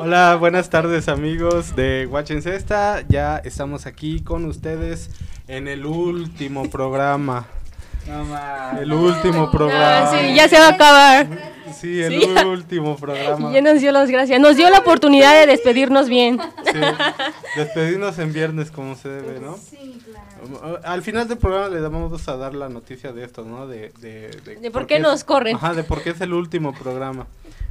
Hola, buenas tardes amigos de Watchen Cesta. Ya estamos aquí con ustedes en el último programa. El último programa. Sí, ya se va a acabar. Sí, el Sí, último programa. Ya nos dio las gracias. Nos dio la oportunidad de despedirnos bien. Sí, despedirnos en viernes como se debe, ¿no? Al final del programa le vamos a dar la noticia de esto, ¿no? De, de, De por qué nos es- corren. Ajá, de por qué es el último programa.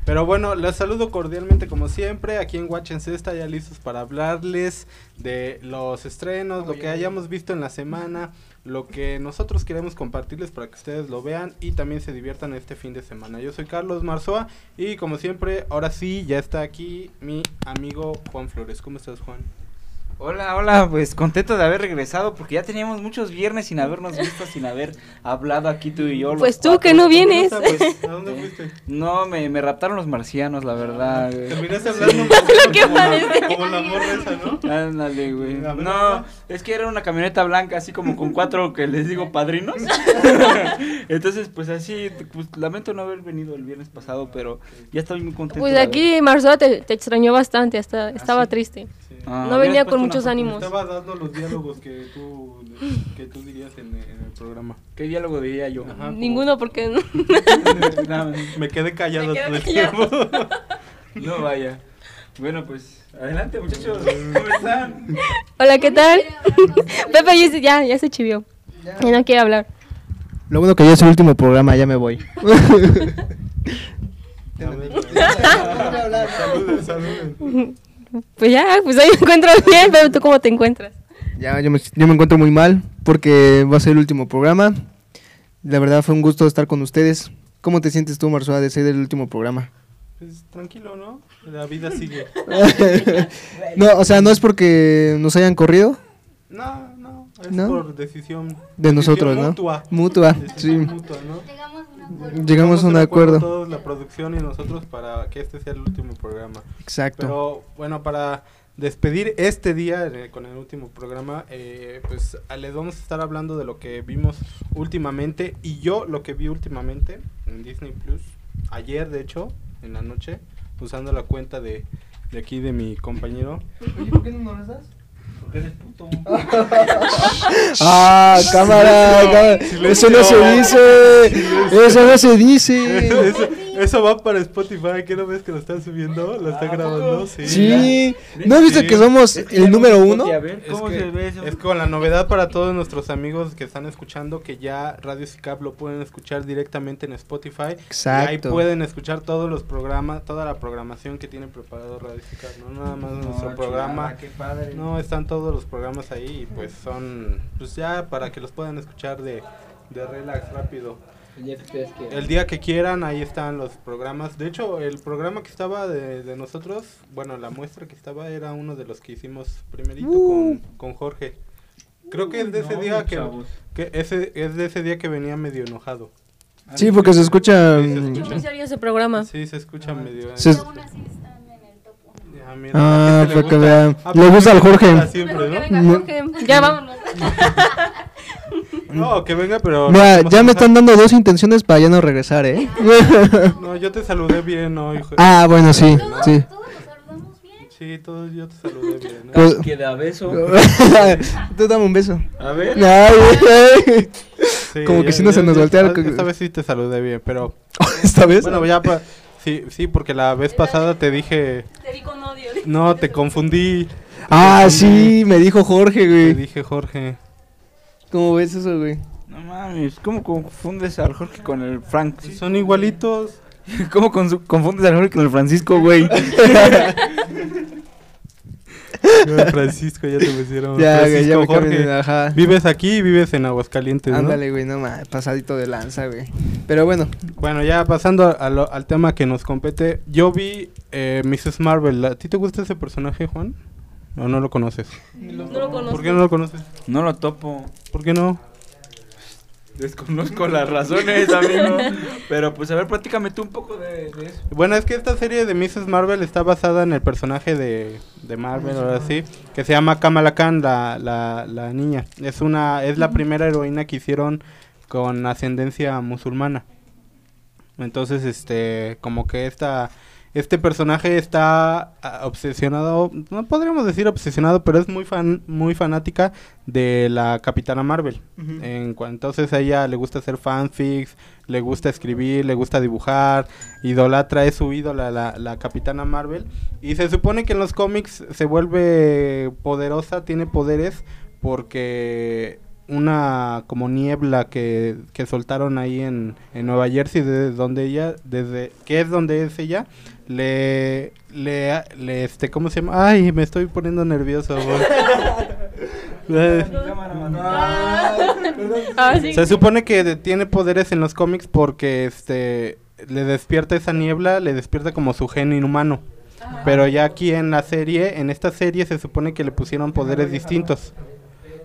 Pero bueno, les saludo cordialmente como siempre, aquí en Watch en Cesta, ya listos para hablarles de los estrenos, lo que hayamos visto en la semana, lo que nosotros queremos compartirles para que ustedes lo vean y también se diviertan este fin de semana. Yo soy Carlos Marzoa y como siempre, ahora sí, ya está aquí mi amigo Juan Flores. ¿Cómo estás, Juan? Hola, hola, pues contento de haber regresado porque ya teníamos muchos viernes sin habernos visto, sin haber hablado aquí tú y yo. Pues tú cuatro. que no vienes. ¿Dónde estabas? ¿A dónde fuiste? No, me, me raptaron los marcianos, la verdad. güey. Terminaste hablando lo que como, la, como la morra esa, ¿no? Ándale, güey. No, es que era una camioneta blanca, así como con cuatro que les digo padrinos. Entonces, pues así, pues lamento no haber venido el viernes pasado, pero ya estoy muy contento. Pues aquí Marzoa te, te extrañó bastante, hasta estaba sí? triste. Sí. Ah, no venía con muchos ánimos. Estaba dando los diálogos que tú, que tú dirías en, en el programa. ¿Qué diálogo diría yo? Ajá, como- Ninguno porque Me quedé callado todo el tiempo. No vaya. Bueno, pues adelante, muchachos. ¿Cómo están? Hola, ¿qué tal? Pepe ya, se- ya, se chivió. Ya no quiere hablar. Lo bueno que ya es el último programa, ya me voy. Saluden, saluden. Pues ya, pues ahí me encuentro bien, pero tú cómo te encuentras. ya, yo me, yo me encuentro muy mal porque va a ser el último programa. La verdad fue un gusto estar con ustedes. ¿Cómo te sientes tú, Marzoa, de ser el último programa? Pues tranquilo, ¿no? La vida sigue. no, o sea, no es porque nos hayan corrido No, no, es ¿No? por decisión. de nosotros, ¿no? Mutua. Mutua, sí. Mutua, ¿no? Llegamos a un acuerdo. Todos, la producción y nosotros para que este sea el último programa. Exacto. Pero bueno, para despedir este día eh, con el último programa, eh, pues les vamos a estar hablando de lo que vimos últimamente y yo lo que vi últimamente en Disney Plus, ayer de hecho, en la noche, usando la cuenta de, de aquí de mi compañero. Oye, ¿por qué no nos das? Eres puto. Ah, cámara, cámara. Eso no se dice. Eso no se dice. eso, eso va para Spotify, ¿qué no ves que lo están subiendo? ¿Lo están Ah, grabando? Sí. Sí. ¿No viste Sí. que somos Es que ya el número me uno? ver, Es ¿cómo que, se ve eso? es con la novedad para todos nuestros amigos que están escuchando que ya Radio Cicap lo pueden escuchar directamente en Spotify. Y ahí Exacto. pueden escuchar todos los programas, toda la programación que tiene preparado Radio Cicap, no nada más No, nuestro chulada, programa. qué padre. No, están todos los programas ahí y pues son, pues ya para que los puedan escuchar de, de relax rápido. Que. El día que quieran, ahí están los programas. De hecho, el programa que estaba de, de nosotros, bueno, la muestra que estaba era uno de los que hicimos primerito Uh. con, con Jorge. Creo que es de ese No, día que, que ese, es de ese día que venía medio enojado. Sí, porque se escucha. Sí, se escucha. Serio ese programa. Sí, se escucha medio. Se- Ya, mira, Ah, a la gente le para que gusta- vean. ah, Le gusta al Jorge. para Siempre, ¿no? venga. Jorge. Ya vámonos. No, que venga, pero. Mira, no ya me están dando dos intenciones para ya no regresar, ¿eh? No, yo te saludé bien, ¿no, hijo? Ah, bueno, sí, sí. Sí, todos yo te saludé bien. ¿no? Pues- Que da beso. Tú dame un beso. A ver. Ay, ay. Sí, como que ya- si no se nos voltea el- Esta vez sí te saludé bien, pero. Esta vez. Bueno, ya pa- sí, sí, porque la vez pasada te dije, Te vi con odio. no, te confundí. te Ah, sí, me dijo Jorge, Te güey. dije Jorge. ¿Cómo ves eso, güey? No mames, ¿cómo confundes al Jorge con el Frank? Sí, son igualitos. ¿Cómo confundes al Jorge con el Francisco, güey? Francisco, ya te pusieron. Ya, güey, ya Francisco me Jorge. cambié ajá. Vives aquí y vives en Aguascalientes, ¿no? Ándale, güey, no más, pasadito de lanza, güey. Pero bueno, Bueno, ya pasando a lo- al tema que nos compete, yo vi eh, Mrs. Marvel. ¿A ti te gusta ese personaje, Juan? ¿O no lo conoces? No lo conozco. ¿Por qué no lo conoces? No lo topo. ¿Por qué no? Desconozco las razones, amigo. Pero pues a ver, platícame tú un poco de, de eso. Bueno, es que esta serie de Mrs. Marvel está basada en el personaje de, de Marvel, ahora sí, que se llama Kamala Khan, la, la, la niña. Es una es la primera heroína que hicieron con ascendencia musulmana. Entonces, este, como que esta este personaje está ah, obsesionado, no podríamos decir obsesionado, pero es muy fan, muy fanática de la Capitana Marvel. En cua- entonces a ella le gusta hacer fanfics, le gusta escribir, le gusta dibujar, idolatra, es su ídola la, la Capitana Marvel. Y se supone que en los cómics se vuelve poderosa, tiene poderes, porque una como niebla que, que soltaron ahí en, en Nueva Jersey, desde donde ella, desde que es donde es ella, le, le, le, este, ¿cómo se llama? Ay, me estoy poniendo nervioso. Ah, se supone que de- tiene poderes en los cómics porque este le despierta esa niebla, le despierta como su gen inhumano. Pero ya aquí en la serie, en esta serie se supone que le pusieron poderes distintos.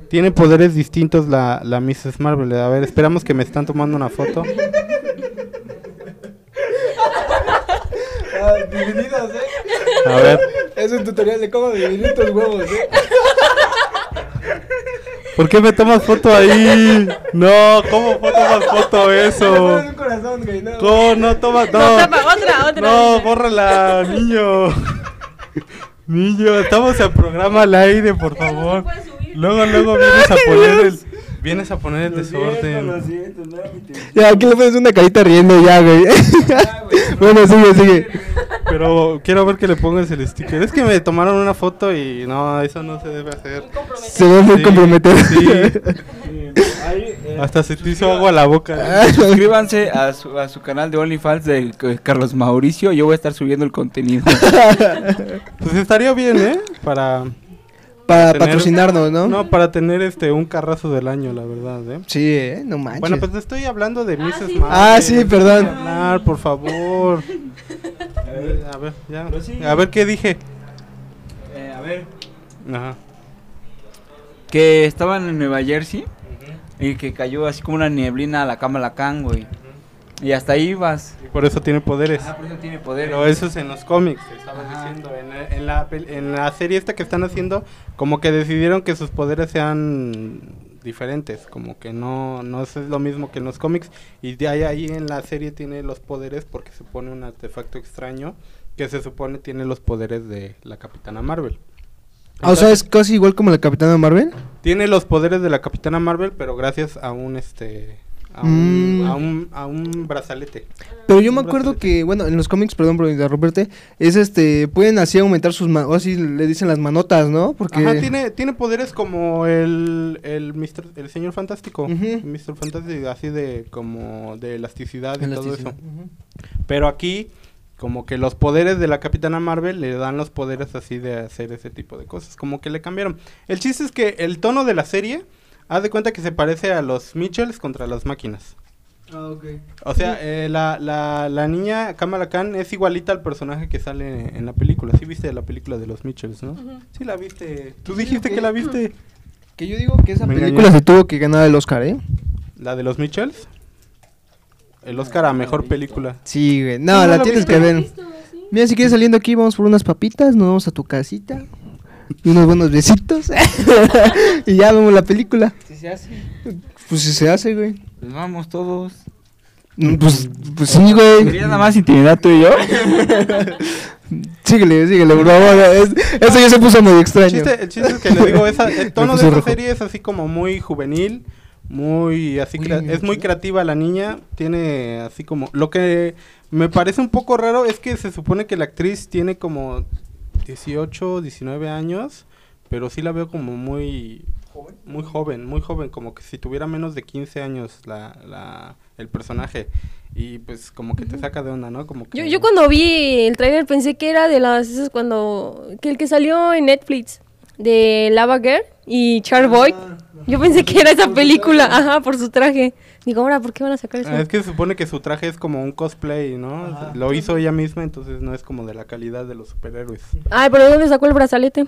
Tiene poderes distintos la, la Mrs. Marvel. A ver, esperamos que me están tomando una foto. Bienvenidos, eh. A ver, Es un tutorial de cómo dividir tus huevos, eh. ¿por qué me tomas foto ahí? No, ¿cómo tomas foto eso? un corazón, güey, no. No, no tomas, No, no. tapa, otra, otra. No, bórrala, niño. Niño, estamos en programa al aire, por favor. Luego, luego vienes a poner el, vienes a poner el desorden. siento, intención. Ya, aquí le pones una carita riendo ya, güey. bueno, sigue, sigue. Pero quiero ver que le pongas el sticker. Es que me tomaron una foto y no, eso no se debe hacer. Se ve muy Sí, comprometedor. sí. Ahí, eh, Hasta se te hizo agua la boca. Suscríbanse a su, a su canal de OnlyFans de Carlos Mauricio. Yo voy a estar subiendo el contenido. Pues estaría bien, ¿eh? Para Para tener- patrocinarnos, ¿no? no, para tener este un carrazo del año, la verdad, ¿eh? Sí, eh, no manches. Bueno, pues te estoy hablando de Mrs. sí. Marvel. Ah, sí, perdón. Hablar, por favor. A ver, ya. Pero sí. A ver qué dije. Eh, a ver. Ajá. Que estaban en Nueva Jersey y que cayó así como una nieblina a la Kamala Khan, güey. Y hasta ahí ibas. Y por eso tiene poderes. Ah, por eso tiene poder. Pero eso es en los cómics, te estaba Ajá. diciendo. En la, en, la, en la serie esta que están haciendo, como que decidieron que sus poderes sean diferentes. Como que no, no es lo mismo que en los cómics. Y de ahí, ahí en la serie tiene los poderes porque se pone un artefacto extraño que se supone tiene los poderes de la Capitana Marvel. Ah, o sea, es casi igual como la Capitana Marvel. Tiene los poderes de la Capitana Marvel, pero gracias a un este a un, Mm. a un, a un brazalete. Pero yo me acuerdo brazalete. que, bueno, en los cómics, perdón por interrumpirte, es este, pueden así aumentar sus manos, o así le dicen las manotas, ¿no? Porque... Ajá, tiene, tiene poderes como el, el, Mister- el señor fantástico. Ujú. Mr. Fantástico, así de como de elasticidad y todo eso. Pero aquí, como que los poderes de la Capitana Marvel le dan los poderes así de hacer ese tipo de cosas. Como que le cambiaron. El chiste es que el tono de la serie, haz de cuenta que se parece a los Mitchells contra las máquinas. Ah, ok. O sea, eh, la, la, la niña Kamala Khan es igualita al personaje que sale en la película. Sí viste la película de los Mitchells, ¿no? Sí la viste. Tú dijiste que la viste. Que yo digo que esa Me película engañó. se tuvo que ganar el Oscar, ¿eh? ¿La de los Mitchells? El Oscar a mejor película. Sí, güey. ¿Tú No, no la tienes que ver. Mira, si quieres saliendo aquí, vamos por unas papitas, nos vamos a tu casita. Y unos buenos besitos. y ya vemos la película. Si se hace. Pues si se hace, güey. Pues vamos todos. Mm, Pues, pues sí, güey. ¿Querías nada más intimidad tú y yo? Síguele, síguele, por favor. Es- eso ya se puso muy El extraño. chiste, el chiste es que le digo, esa, el tono de esta rojo. serie es así como muy juvenil, muy así, es muy creativa la niña, tiene así como, lo que me parece un poco raro es que se supone que la actriz tiene como 18, 19 años, pero sí la veo como muy muy joven, muy joven, como que si tuviera menos de 15 años la, la, el personaje y pues como que te saca de onda, ¿no? Como que Yo, yo cuando vi el trailer pensé que era de las esas cuando que el que salió en Netflix de Lava Girl y Char Boy. Yo pensé que era esa película, ajá, por su traje. Digo, ahora, ¿por qué van a sacar eso? Ah, es que se supone que su traje es como un cosplay, ¿no? Lo hizo ella misma, entonces no es como de la calidad de los superhéroes. Ay, pero ¿de dónde sacó el brazalete?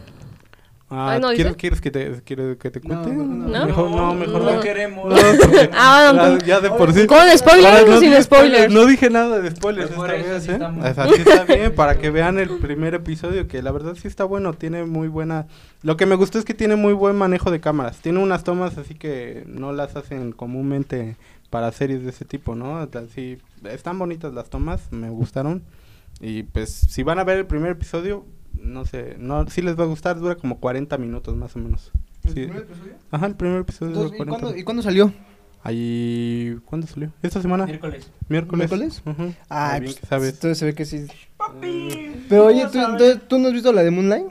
Ah, Ay, ¿no ¿quieres, que te, quieres que te cuente? no. ¿No? Mejor no, mejor No. no. queremos. No, porque- Ah, ya, no. ya de por sí. ¿Con spoilers o sin dije spoilers? No dije nada de spoilers Pues por esta eso vez, sí ¿eh? está bien, para que vean el primer episodio, que la verdad sí está bueno, tiene muy buena... Lo que me gustó es que tiene muy buen manejo de cámaras. Tiene unas tomas así que no las hacen comúnmente para series de ese tipo, ¿no? Así, están bonitas las tomas, me gustaron. Y pues si van a ver el primer episodio, no sé, no, sí les va a gustar, dura como 40 minutos más o menos. ¿El Sí. primer episodio? Ajá, el primer episodio dura Entonces, ¿y, 40 cuándo, ¿Y cuándo salió? Ahí, ¿cuándo salió? ¿Esta semana? Miércoles. Miércoles. ¿Miércoles? Ujú. Ah, Ah, bien pues, que sabes. entonces se ve que sí. Pero oye, ¿tú, entonces, ¿tú no has visto la de Moonlight?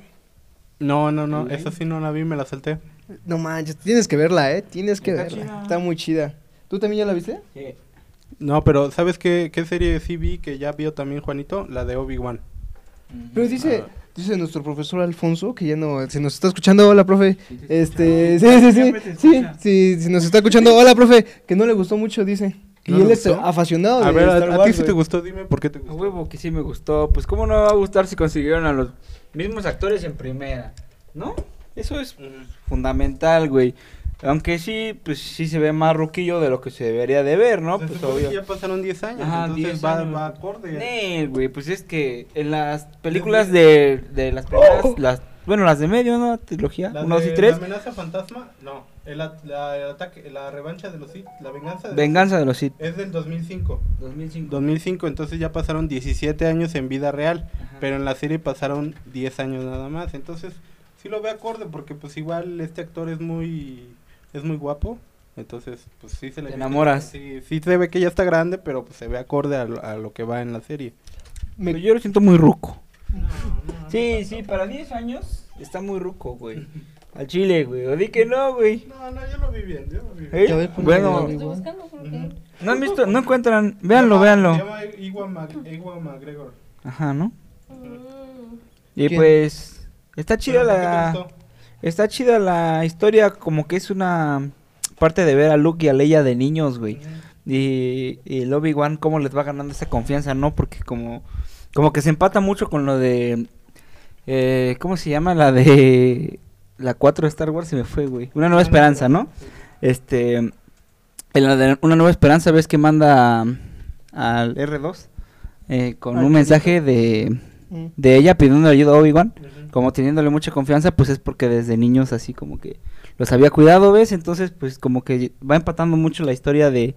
No, no, no, esa sí no la vi, me la salté. No manches, tienes que verla, ¿eh? Tienes que Está verla. chida. Está muy chida. ¿Tú también ya la viste? Sí. No, pero ¿sabes qué, qué serie sí vi que ya vio también Juanito? La de Obi-Wan. Pero dice, Ah. Dice nuestro profesor Alfonso, que ya no, se nos está escuchando, hola, profe. Sí, te Este, sí, sí, sí, Siempre te sí, escucha. sí, si nos está escuchando, hola, profe, que no le gustó mucho, dice. Y ¿No él le es apasionado A de ver, a, Star a Wars, ti sí te gustó, dime por qué te A gustó. huevo que sí me gustó. Pues cómo no va a gustar si consiguieron a los mismos actores en primera, ¿no? Eso es fundamental, güey. Aunque sí, pues sí se ve más ruquillo de lo que se debería de ver, ¿no? Pues obvio. ya pasaron 10 años, Ajá, entonces 10 va, años. va acorde. Nee, güey, pues es que en las películas de, de las primeras, las, bueno, las de medio, ¿no? Trilogía, La 1, 2 de y 3. La amenaza fantasma, no. El, at- la, el ataque, la revancha de los Sith, la venganza de los Venganza de los Sith. Sith, es del 2005. 2005. 2005, entonces ya pasaron 17 años en vida real, Ajá. pero en la serie pasaron 10 años nada más. Entonces, sí lo ve acorde porque pues igual este actor es muy es muy guapo. Entonces, pues sí se le Te enamoras. Sí, sí se ve que ya está grande, pero pues se ve acorde a, lo- a lo que va en la serie. Me- Pero yo lo siento muy ruco. Sí, sí, para 10 años está muy ruco, güey. Al chile, güey. O di que no, güey. No, no, yo lo vi bien, yo lo vi ¿Eh? Ya ves, ponle Bueno, buscando porque... no han visto, no encuentran, véanlo, Se véanlo. Ewan McGregor. Ajá, ¿no? Mm. Y ¿Quién? pues está chida ¿Pero por qué la gustó? Está chida la historia, como que es una parte de ver a Luke y a Leia de niños, güey. Y, y el Obi-Wan cómo les va ganando esa confianza, ¿no? Porque como como que se empata mucho con lo de eh, ¿cómo se llama? La de la 4 de Star Wars se me fue, güey. Una nueva esperanza, ¿no? Este en la de una nueva esperanza ves que manda al R2 eh, con un mensaje de Mm. de ella pidiendo ayuda a Obi-Wan como teniéndole mucha confianza, pues es porque desde niños así como que los había cuidado, ¿ves? Entonces, pues como que va empatando mucho la historia de,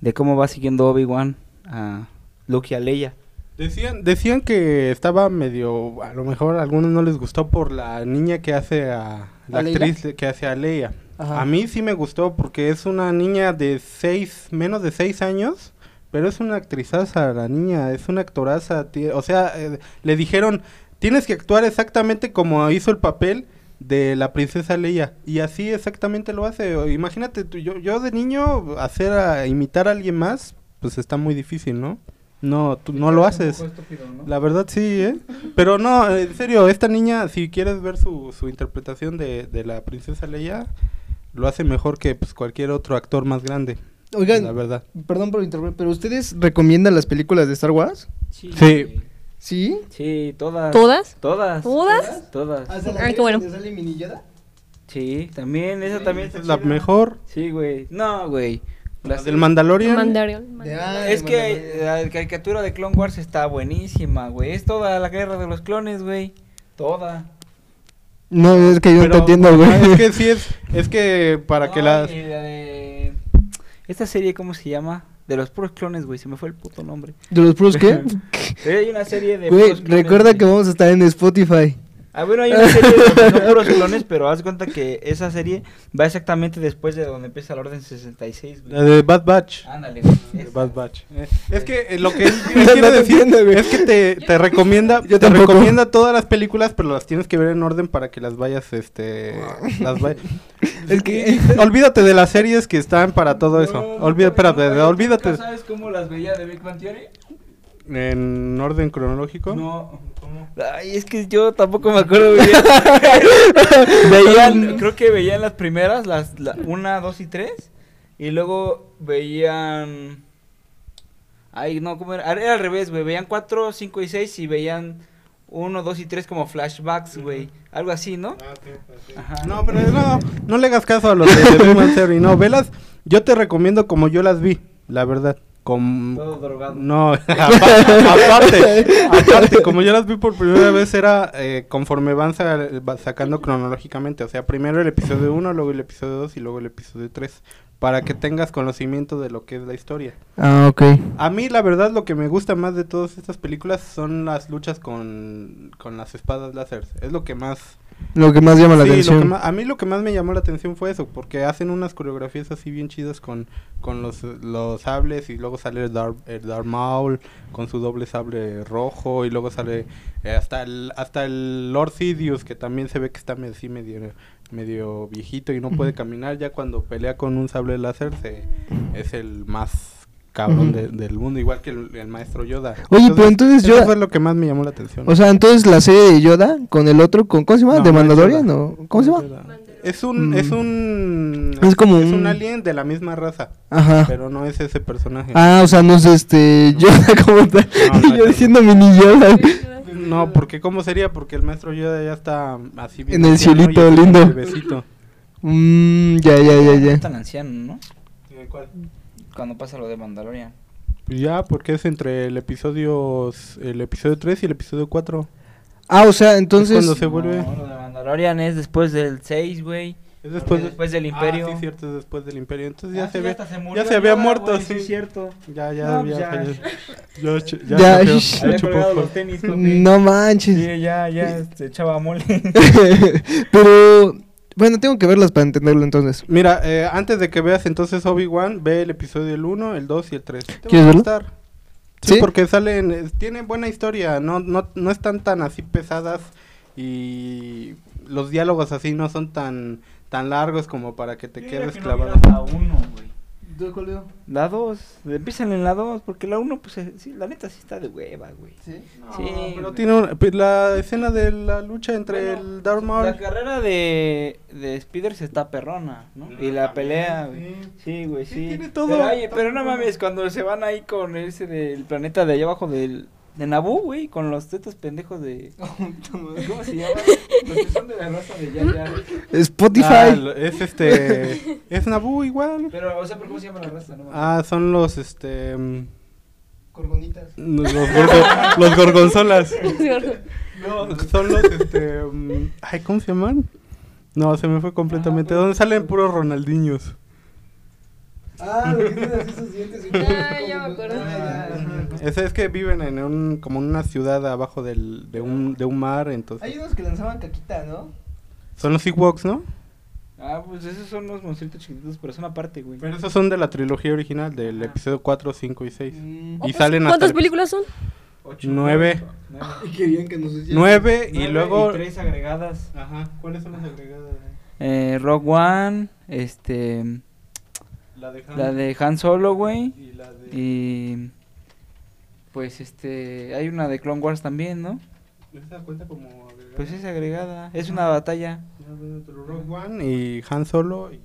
de cómo va siguiendo Obi-Wan a Luke y a Leia. Decían, decían que estaba medio, a lo mejor a algunos no les gustó por la niña que hace a la actriz que hace a Leia. Ajá. A mí sí me gustó porque es una niña de seis, menos de seis años, pero es una actrizaza la niña, es una actoraza, o sea, eh, le dijeron, tienes que actuar exactamente como hizo el papel de la princesa Leia y así exactamente lo hace. Imagínate, tú, yo, yo de niño hacer a imitar a alguien más, pues está muy difícil, ¿no? No, tú no lo haces. La verdad sí, ¿eh? Pero no, en serio, esta niña, si quieres ver su, su interpretación de, de la princesa Leia, lo hace mejor que pues, cualquier otro actor más grande, Oigan, la verdad. perdón por interrumpir, pero ¿ustedes recomiendan las películas de Star Wars? Sí. Sí. ¿Sí? Sí, todas. ¿Todas? Todas. ¿Todas? Todas. Ay, qué bueno. sale Mini Yoda? Sí, también, esa también es la chida. mejor. Sí, güey. No, güey. La del Mandalorian. Mandalorian. De- ah, Es que Mandalorian. la caricatura de Clone Wars está buenísima, güey. Es toda la guerra de los clones, güey. Toda. No, es que yo no te entiendo, güey. ah, Es que sí es, es que para que las... y la de... Esta serie, ¿cómo se llama? De los puros clones, güey. Se me fue el puto nombre. ¿De los puros qué? Hay una serie de Güey, clones, recuerda güey. que vamos a estar en Spotify. Ah, bueno, hay una serie de no puros clones, pero haz cuenta que esa serie va exactamente después de donde empieza la Orden 66, güey. La de Bad Batch. Ándale, güey. De esa. Bad Batch. Eh, es que eh, lo que él quiere te decir entiendo, güey. es que te, te recomienda, Yo te tampoco. recomienda todas las películas, pero las tienes que ver en orden para que las vayas, este, las vay- Es que... Olvídate de las series que están para todo eso. No, no, Olvida, porque espérate, no, olvídate. ¿nunca ¿Sabes cómo las veía de Big Bang Theory? En orden cronológico. No. Ay, es que yo tampoco me acuerdo muy bien. veían, creo que veían las primeras, las la, una, dos y tres. Y luego veían. Ay, no, ¿cómo era? Era al revés, güey. Veían cuatro, cinco y seis y veían uno, dos y tres como flashbacks, güey. Algo así, ¿no? Ajá. No, pero no, no le hagas caso a los de, Big Bang Theory, no, velas. Yo te recomiendo como yo las vi, la verdad. Con... Todo drogado. No, apa- aparte, aparte, como yo las vi por primera vez, era eh, conforme van sa- va sacando cronológicamente. O sea, primero el episodio 1, luego el episodio 2 y luego el episodio 3. para que tengas conocimiento de lo que es la historia. Ah, ok. A mí la verdad lo que me gusta más de todas estas películas son las luchas con, con las espadas láser. Es lo que más... Lo que más llama la Sí, atención. a mí lo que más me llamó la atención fue eso, porque hacen unas coreografías así bien chidas con, con los, los sables y luego sale el Darth, el Darth Maul con su doble sable rojo y luego sale eh, hasta el hasta el Lord Sidious que también se ve que está así medio medio viejito y no puede caminar ya cuando pelea con un sable láser se, es el más cabrón de- del mundo igual que el, el maestro Yoda. Oye, pero entonces eso Yoda- fue lo que más me llamó la atención. O sea, entonces la serie de Yoda con el otro, con, ¿cómo se llama? No, ¿De es Mandalorian? O ¿Cómo se llama? es Yoda. Es un, Mm. es un, Es como es un un- alien de la misma raza, Ajá. pero no es ese personaje. Ah, o sea, no es este Yoda como tal. No, yo es diciendo mini Yoda. No, porque ¿cómo sería? Porque el maestro Yoda ya está así bien En el cielito es lindo. bebecito. Mmm, ya, ya, ya, No ya. tan anciano, ¿no? Cuando pasa lo de Mandalorian. Pues ya, porque es entre el episodio el episodio 3 y el episodio 4. Ah, o sea, entonces... cuando se vuelve No, lo de Mandalorian es después del 6, güey. es Después, después de- del Imperio. Ah, sí, cierto, es después del Imperio. Entonces ya Ah, se sí, ve se murió ya se había muerto, güey, sí. es cierto. Ya ya No, ya. Ya, ya, Ya, chupó- shh. ya Había colgado los tenis, papi. No manches. Sí, ya, ya, se echaba mole. Pero, bueno, tengo que verlas para entenderlo entonces. Mira, eh, antes de que veas entonces Obi-Wan, ve el episodio el 1, el 2 y el 3. Te va a ¿Quieres verlo? gustar. Sí, ¿Sí? porque salen, eh, tienen buena historia, no, no, no están tan así pesadas y los diálogos así no son tan, tan largos como para que te quedes clavado. La 1, güey. La 2, empiezan en la 2, porque la 1, pues, eh, sí, la neta sí está de hueva, güey. ¿Sí? Sí, pero güey. tiene una- la escena de la lucha entre Bueno, el Darth Maul. La carrera de, de Speeders está perrona, ¿no? Y la pelea, güey. Sí, güey, Sí, sí. tiene todo. Pero, oye, pero no mames, cuando se van ahí con ese del planeta de allá abajo del, de Naboo, güey, con los tetos pendejos de... ¿Cómo se llama? Los que son de la raza de Jar Jar. Spotify. Ah, es este, es Naboo igual. Pero, o sea, ¿pero ¿cómo se llama la raza? No. Ah, son los, este, mm, Corgonitas. los, gorgo- los gorgonzolas. No, son los, este, mm, ay, ¿cómo se llaman? No, se me fue completamente. ¿Dónde salen puros Ronaldinhos? Ah, lo que tienen así sus dientes. Ah, ya me acuerdo. Ese es que viven en un, como en una ciudad abajo del, de un, de un mar, Hay entonces. unos que lanzaban caquita, ¿no? Son los Ewoks, ¿no? Ah, pues esos son los monstruitos chiquititos, pero son aparte, güey. Pero esos son de la trilogía original, del episodio 4, 5 y 6. Mm. Y salen hasta ¿Cuántas el- películas son? Ocho, Nueve. nueve. Y querían que nos hicieran. Nueve y Nueve luego... tres agregadas. Ajá, ¿cuáles son las agregadas? Eh, Rogue One, este... La de Han, La de Han Solo, güey. y la de... Y... Pues, este... Hay una de Clone Wars también, ¿no? ¿Esa cuenta como agregada? Pues es agregada. Es una batalla. Rogue One y Han Solo y...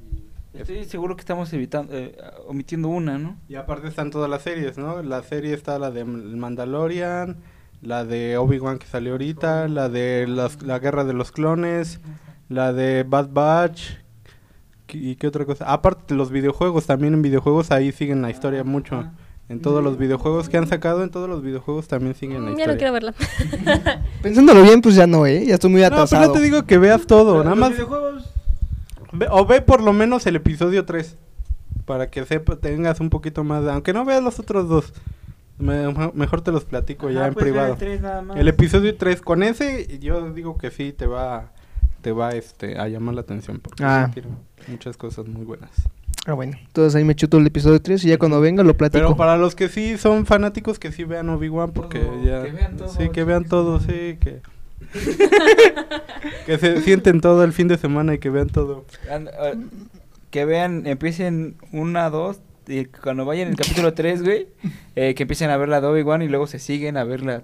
Estoy seguro que estamos evitando, eh, omitiendo una, ¿no? Y aparte están todas las series, ¿no? La serie está la de Mandalorian, la de Obi-Wan que salió ahorita, la de las- la Guerra de los Clones, la de Bad Batch. ¿Y qué otra cosa? Aparte los videojuegos, también en videojuegos ahí siguen la historia mucho. En todos los videojuegos que han sacado, en todos los videojuegos también siguen la Mm, Ya no historia. quiero verla. Pensándolo bien, pues ya no, ¿eh? Ya estoy muy No, atrasado. pero no te digo que veas todo, Pero nada los más videojuegos- ve- o ve por lo menos el episodio 3 para que sepa, tengas un poquito más, de- aunque no veas los otros dos. me- mejor te los platico ya en ver privado. el tres nada más. El episodio 3 con ese yo digo que sí te va te va este a llamar la atención porque Ah. tiene muchas cosas muy buenas. Ah, bueno. Entonces ahí me chuto el episodio 3 y ya cuando venga lo platico. Pero para los que sí son fanáticos que sí vean Obi-Wan porque Todo, ya que vean todo, sí que vean todo, sí que que se sienten todo el fin de semana y que vean todo. And- eh, que vean, empiecen una, dos, y cuando vayan en el capítulo 3, güey, eh, que empiecen a ver la de Obi-Wan y luego se siguen a ver la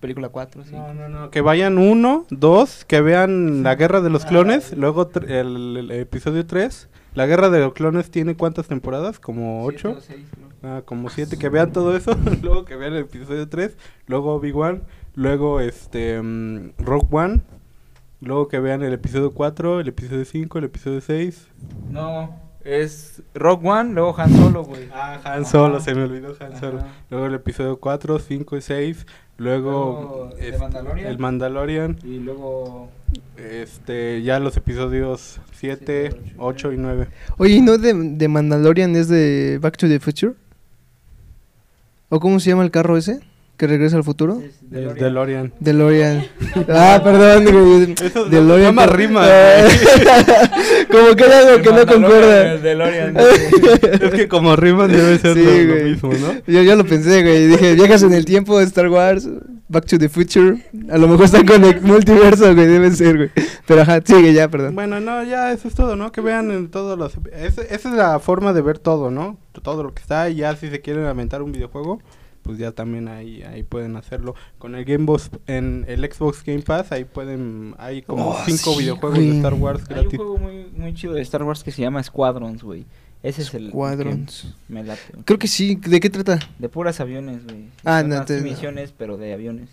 película 4, sí. No, no, no, que vayan uno, dos, que vean la guerra de los clones, luego el, el episodio 3. La guerra de los clones tiene cuántas temporadas? Como Siete ocho. o seis, ¿no? Ah, como siete, que vean todo eso, luego que vean el episodio 3, luego Obi-Wan, luego este Rogue One, luego que vean el episodio 4, el episodio 5, el episodio 6. No, Es Rock One, luego Han Solo, güey. Ah, Han Solo, se me olvidó Han Solo. Ajá. Luego el episodio 4, 5 y 6. Luego Luego, ¿The es- Mandalorian? el Mandalorian. Y luego. Este, ya los episodios 7, Siete, ocho, 8 y 9. Oye, ¿y no de, de Mandalorian es de Back to the Future? ¿O cómo se llama el carro ese? ¿Que regresa al futuro? es El DeLorean. DeLorean. DeLorean. ah, perdón, güey. Eso no- DeLorean. no más con- rima, Como que hay algo que no concuerda. el DeLorean. es que como riman debe ser Sí, lo- lo, mismo, ¿no? Yo, yo lo pensé, güey. Dije, viajas en el tiempo Star Wars, Back to the Future. A lo mejor están con el multiverso, güey. Deben ser, güey. Pero ajá, sigue ya, perdón. Bueno, no, ya eso es todo, ¿no? Que vean en todos los... ese- esa es la forma de ver todo, ¿no? Todo lo que está y ya si se quieren aventar un videojuego, pues ya también ahí, ahí pueden hacerlo. Con el Game Boss, en el Xbox Game Pass, ahí pueden... Hay como Oh, cinco sí, videojuegos güey. de Star Wars Hay un juego muy, muy chido de Star Wars que se llama Squadrons, güey. Ese es el. Squadrons. que Me late. güey. Creo que sí. ¿De qué trata? De puras aviones, güey. Ah, no, te- misiones, pero de aviones.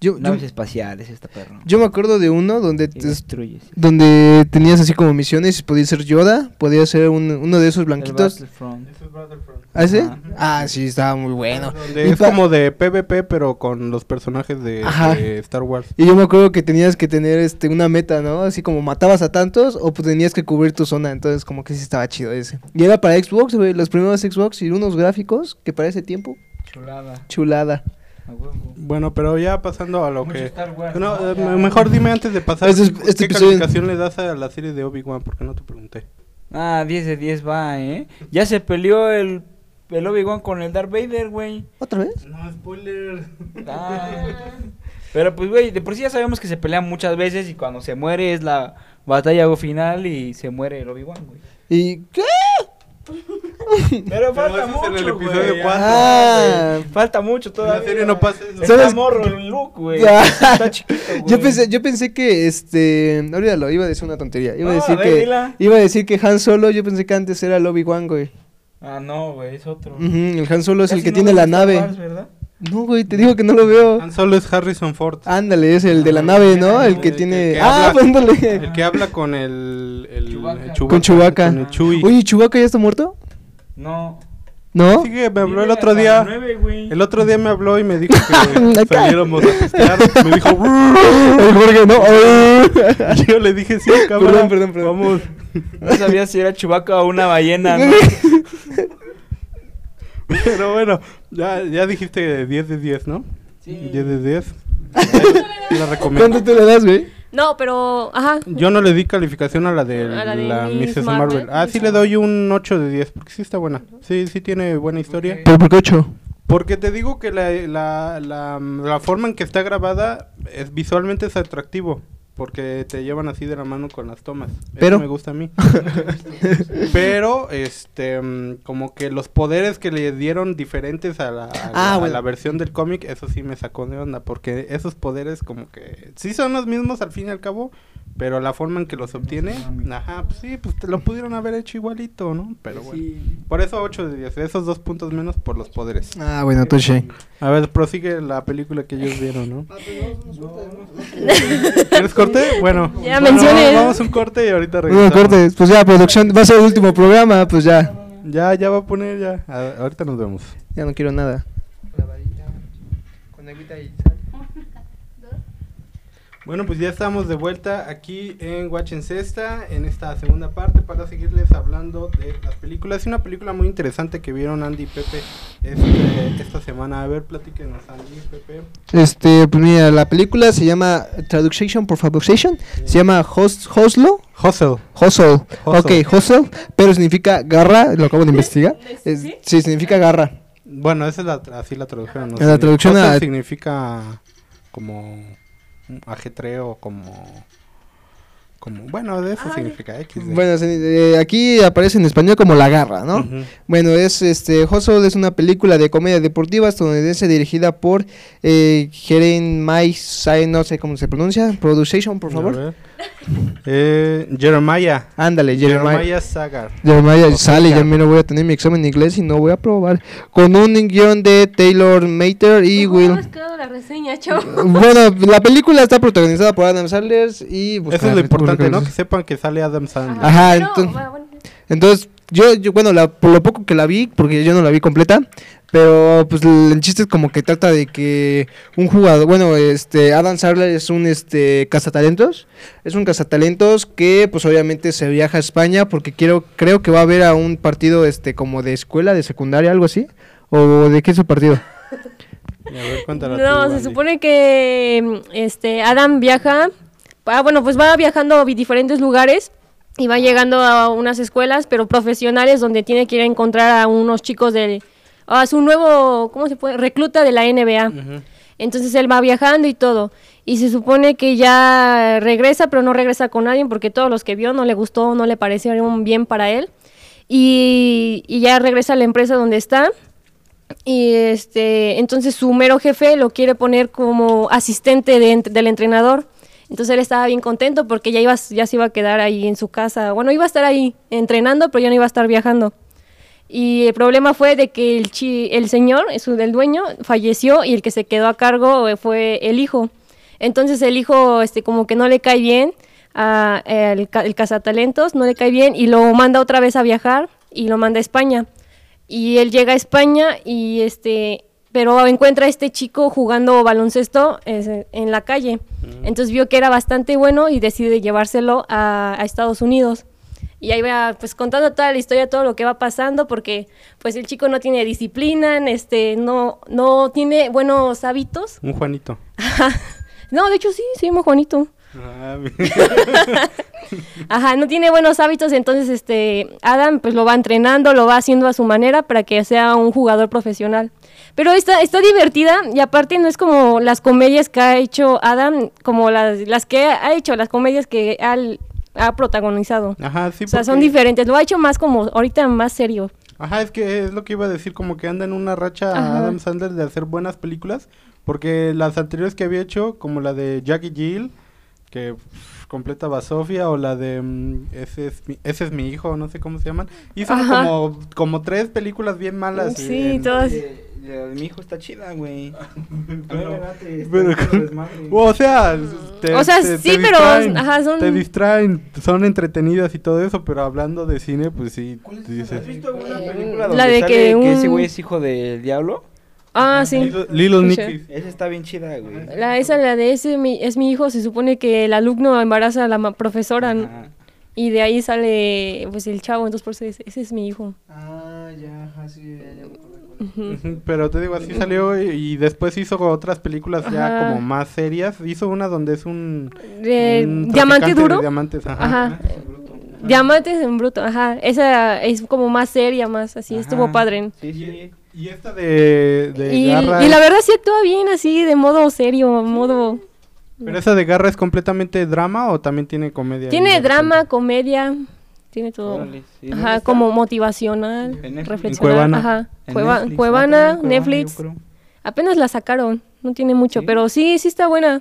Yo, yo, Naves espaciales, esta perro. yo me acuerdo de uno donde... Te- destruyes. donde tenías así como misiones y podía ser Yoda, podía ser un- uno de esos El blanquitos. Battlefront. ¿Ah, ese? Ajá. Ah, sí, estaba muy bueno. Es pa- como de PvP, pero con los personajes de Star Wars. Y yo me acuerdo que tenías que tener este una meta, ¿no? Así como matabas a tantos o pues tenías que cubrir tu zona, entonces como que sí estaba chido ese. Y era para Xbox, güey, los primeros Xbox y unos gráficos que para ese tiempo, Chulada. chulada. Bueno, pero ya pasando a lo Mucho que... Star Wars, No, ¿no? eh, Ya. mejor dime antes de pasar Este es- qué este calificación le das a la serie de Obi-Wan, porque no te pregunté. Ah, 10 de 10 va, ¿eh? Ya se peleó el, el Obi-Wan con el Darth Vader, güey. ¿Otra vez? No, spoiler. Ah. Pero pues, güey, de por sí ya sabemos que se pelean muchas veces y cuando se muere es la batalla final y se muere el Obi-Wan, güey. ¿Y qué? Pero falta en mucho, el episodio güey. Ah. Falta mucho todavía. En la serie no pasa eso. Está morro el Luke, güey. Está chiquito, güey. Yo pensé, yo pensé que este, olvídalo, iba a decir una tontería. Iba a decir a ver, que dila. iba a decir que Han Solo, yo pensé que antes era el Obi-Wan, güey. Ah, no, güey, es otro. El Han Solo es el que no tiene la nave. Wars, ¿verdad? No, güey, te digo que no lo veo. Han Solo es Harrison Ford. Ándale, es el de la Ah, nave, el ¿no? El que el tiene. que ah, habla- ándale. El que habla con el... el Chewbacca. el Con Chewbacca. Con el Chewie. Oye, ¿Chewbacca ya está muerto? No. ¿No? Sí que me habló el otro día. El otro día me habló y me dijo Acá. que saliéramos a pistear. Me dijo, El Jorge, no. Y yo le dije, sí, cámara. Perdón, perdón, perdón. Vamos. No sabía si era Chewbacca o una ballena, ¿no? Pero bueno, ya, ya dijiste 10 de 10, ¿no? Sí. 10 de 10. La recomiendo. ¿Cuánto te le das, güey? No, pero, ajá. Yo no le di calificación a la de A la de la Miss Mrs. Marvel. Marvel. Ah, sí le doy un 8 de 10, porque sí está buena. Sí, sí tiene buena historia. ¿Pero por qué ocho? Porque te digo que la, la, la, la forma en que está grabada es visualmente es atractivo. Porque te llevan así de la mano con las tomas. Pero- Eso me gusta a mí. Pero, este, mm, como que los poderes que le dieron diferentes a la, a Ah, la- a bueno. la versión del cómic, eso sí me sacó de onda. Porque esos poderes como que sí son los mismos al fin y al cabo. Pero la forma en que los obtiene, ajá, pues sí, pues te lo pudieron haber hecho igualito, ¿no? Pero bueno. Por eso 8 de 10, esos dos puntos menos por los poderes. Ah, bueno, touché. A ver, prosigue la película que ellos vieron, ¿no? ¿Quieres corte? Bueno, Ya bueno, mencioné. Vamos a un corte y ahorita regresamos. cortes. Pues ya, producción. Va a ser el último programa, pues ya. Ya, ya va a poner ya. A- ahorita nos vemos. Ya no quiero nada. Bueno, pues ya estamos de vuelta aquí en Watch en Cesta, en esta segunda parte, para seguirles hablando de las películas. Es una película muy interesante que vieron Andy y Pepe este- esta semana. A ver, platíquenos, Andy y Pepe. Este, pues mira, la película se llama Traduction por Fabrication. Se llama Hos- Hoslo. Hustle. Hustle. Hustle. Ok, hustle, pero significa garra, lo acabo de investigar. Es- ¿Sí? sí, significa garra. Bueno, esa es la, así la traducción. ¿no? La traducción Hustle a- significa como ajetreo, como... como bueno, de eso significa X. de- Bueno, eh, aquí aparece en español como la garra, ¿no? Bueno, es este Hustle es una película de comedia deportiva estadounidense dirigida por eh, Jeren Mai Sai- no sé cómo se pronuncia, Production, por A favor. Eh, Jeremiah. Ándale, Jeremiah. Jeremiah Sagar. Jeremiah O sale, ya Sagar. mira, voy a tener mi examen de inglés y no voy a probar. Con un guion de Taylor Mater y ¿Cómo Will. has quedado la reseña, chavo? Bueno, la película está protagonizada por Adam Sandler y... Eso es lo ah, importante, ¿no? Que sepan que sale Adam Sandler. Ajá, No, entonces- va, bueno, Entonces, yo, yo bueno, la, por lo poco que la vi, porque yo no la vi completa, pero pues el, el chiste es como que trata de que un jugador, bueno, este Adam Sandler es un este cazatalentos, es un cazatalentos que pues obviamente se viaja a España porque quiero creo que va a ver a un partido este como de escuela, de secundaria, algo así, o de qué es su partido. A ver, cuéntala tú, No, se Andy. supone que este Adam viaja, ah, bueno, pues va viajando a diferentes lugares y va llegando a unas escuelas, pero profesionales, donde tiene que ir a encontrar a unos chicos de, a su nuevo, ¿cómo se puede? Recluta de la NBA. Ujú. Entonces él va viajando y todo. Y se supone que ya regresa, pero no regresa con nadie porque todos los que vio no le gustó, no le parecieron bien para él. Y, y ya regresa a la empresa donde está. Y este, entonces su mero jefe lo quiere poner como asistente de del entrenador. Entonces él estaba bien contento porque ya, iba, ya se iba a quedar ahí en su casa. Bueno, iba a estar ahí entrenando, pero ya no iba a estar viajando. Y el problema fue de que el, chi- el señor, del dueño, falleció y el que se quedó a cargo eh, fue el hijo. Entonces el hijo este, como que no le cae bien, a, el, ca- el cazatalentos no le cae bien y lo manda otra vez a viajar y lo manda a España. Y él llega a España y este, pero encuentra a este chico jugando baloncesto eh, en la calle. Entonces vio que era bastante bueno y decide llevárselo a, a Estados Unidos. Y ahí va pues contando toda la historia, todo lo que va pasando, porque pues el chico no tiene disciplina, este, no, no tiene buenos hábitos. Un Juanito. No, de hecho sí, se llama Juanito. Ah, Ajá, no tiene buenos hábitos, entonces este Adam pues lo va entrenando, lo va haciendo a su manera para que sea un jugador profesional. Pero está, está divertida y aparte no es como las comedias que ha hecho Adam, como las, las que ha hecho, las comedias que al- ha protagonizado. Ajá, sí. o sea, son diferentes, lo ha hecho más como ahorita más serio. Ajá, es que es lo que iba a decir, como que anda en una racha Ajá. Adam Sandler de hacer buenas películas, porque las anteriores que había hecho, como la de Jackie Jill, que pff, completa Basofia, o la de mm, ese, es mi, ese es mi hijo, no sé cómo se llaman, hizo como, como tres películas bien malas. Sí, en- todas. mi hijo está chida, güey. Pero- pero- O sea, te, O sea, te- sí, te pero, distraen, ajá, son- te distraen, son entretenidas y todo eso, pero hablando de cine, pues sí, dices... ¿Has visto una Eh, película la donde de sale que que ese un- güey es hijo del diablo? Ah, sí. Little, Little. Nicky. Esa está bien chida, güey. La, esa, la de ese mi- es mi hijo, se supone que el alumno embaraza a la ma- profesora ¿no? Ajá. y de ahí sale pues el chavo, entonces por eso dice, ese es mi hijo. Ah, ya, así, Pero te digo, así salió y, y después hizo otras películas ya Ajá. como más serias. Hizo una donde es un... De- un diamante de duro. diamantes, ajá. Ajá. Diamantes en bruto, ajá. Esa es como más seria, más así, estuvo padre. Sí, sí. Y esta de, de Y, Garra... y la verdad sí actúa bien así, de modo serio, modo... ¿Pero esa de Garra es completamente drama o también tiene comedia? Tiene drama, comedia, tiene todo. Órale, sí. ¿Dónde Ajá, está? como motivacional, En. Cuevana. Ajá, Cueva- Netflix, Cuevana, ah, Netflix. Apenas la sacaron, no tiene mucho, ¿Sí? pero sí, sí está buena.